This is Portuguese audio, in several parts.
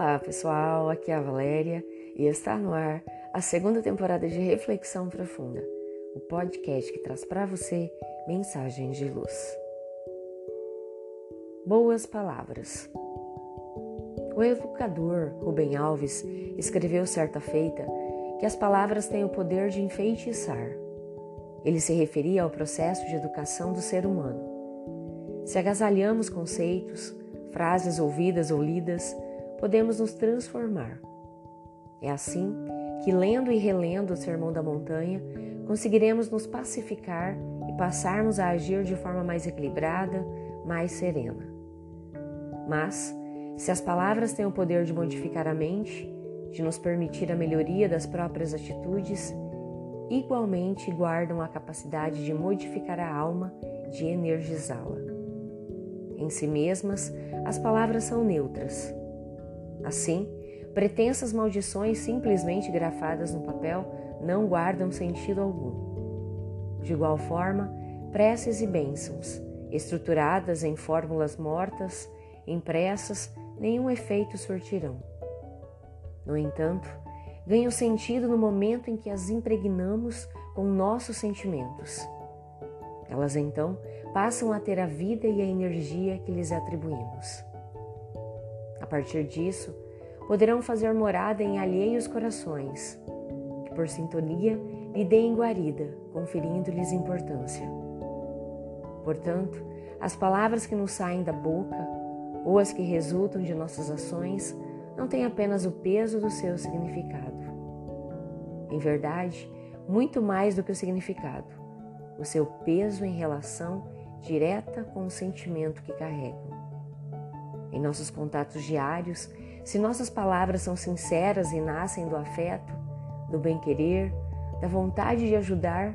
Olá pessoal, aqui é a Valéria e está no ar a segunda temporada de Reflexão Profunda, o podcast que traz para você mensagens de luz. Boas palavras. O educador Rubem Alves escreveu certa feita que as palavras têm o poder de enfeitiçar. Ele se referia ao processo de educação do ser humano. Se agasalhamos conceitos, frases ouvidas ou lidas, podemos nos transformar. É assim que, lendo e relendo o Sermão da Montanha, conseguiremos nos pacificar e passarmos a agir de forma mais equilibrada, mais serena. Mas, se as palavras têm o poder de modificar a mente, de nos permitir a melhoria das próprias atitudes, igualmente guardam a capacidade de modificar a alma, de energizá-la. Em si mesmas, as palavras são neutras. Assim, pretensas maldições simplesmente grafadas no papel não guardam sentido algum. De igual forma, preces e bênçãos, estruturadas em fórmulas mortas, impressas, nenhum efeito surtirão. No entanto, ganham sentido no momento em que as impregnamos com nossos sentimentos. Elas então passam a ter a vida e a energia que lhes atribuímos. A partir disso, poderão fazer morada em alheios corações, que por sintonia lhe deem guarida, conferindo-lhes importância. Portanto, as palavras que nos saem da boca ou as que resultam de nossas ações não têm apenas o peso do seu significado. Em verdade, muito mais do que o significado, o seu peso em relação direta com o sentimento que carregam. Em nossos contatos diários, se nossas palavras são sinceras e nascem do afeto, do bem-querer, da vontade de ajudar,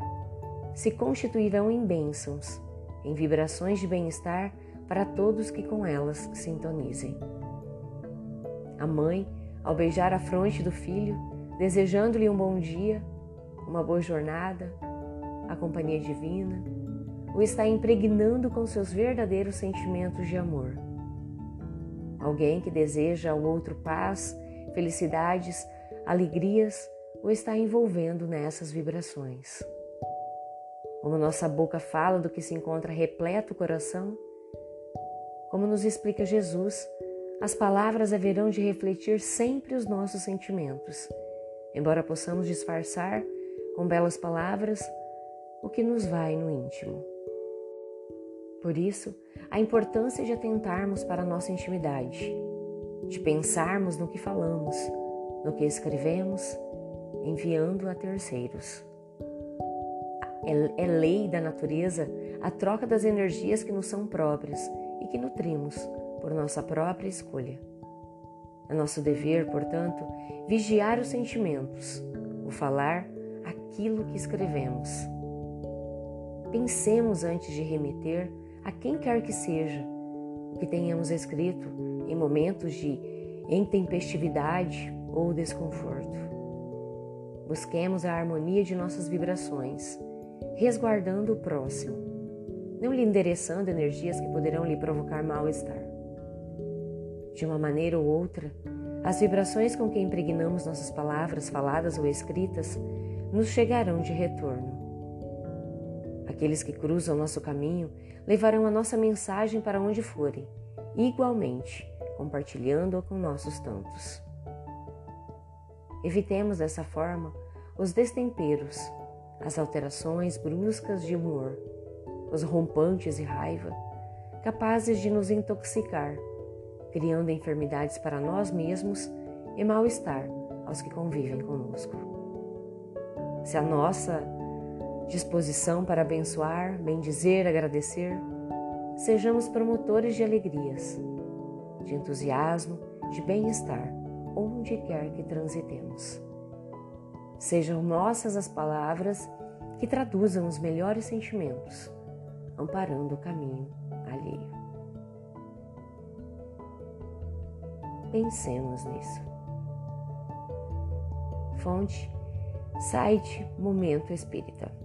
se constituirão em bênçãos, em vibrações de bem-estar para todos que com elas sintonizem. A mãe, ao beijar a fronte do filho, desejando-lhe um bom dia, uma boa jornada, a companhia divina, o está impregnando com seus verdadeiros sentimentos de amor. Alguém que deseja ao outro paz, felicidades, alegrias, o está envolvendo nessas vibrações. Como nossa boca fala do que se encontra repleto o coração, como nos explica Jesus, as palavras haverão de refletir sempre os nossos sentimentos, embora possamos disfarçar com belas palavras o que nos vai no íntimo. Por isso, a importância de atentarmos para a nossa intimidade, de pensarmos no que falamos, no que escrevemos, enviando a terceiros. É, é lei da natureza a troca das energias que nos são próprias e que nutrimos por nossa própria escolha. É nosso dever, portanto, vigiar os sentimentos, o falar aquilo que escrevemos. Pensemos antes de remeter a quem quer que seja o que tenhamos escrito em momentos de intempestividade ou desconforto. Busquemos a harmonia de nossas vibrações, resguardando o próximo, não lhe endereçando energias que poderão lhe provocar mal-estar. De uma maneira ou outra, as vibrações com que impregnamos nossas palavras faladas ou escritas nos chegarão de retorno. Aqueles que cruzam nosso caminho levarão a nossa mensagem para onde forem, igualmente compartilhando-a com nossos tantos. Evitemos dessa forma os destemperos, as alterações bruscas de humor, os rompantes de raiva, capazes de nos intoxicar criando enfermidades para nós mesmos e mal-estar aos que convivem conosco. Se a nossa disposição para abençoar, bendizer, agradecer, sejamos promotores de alegrias, de entusiasmo, de bem-estar, onde quer que transitemos. Sejam nossas as palavras que traduzam os melhores sentimentos, amparando o caminho alheio. Pensemos nisso. Fonte, site Momento Espírita.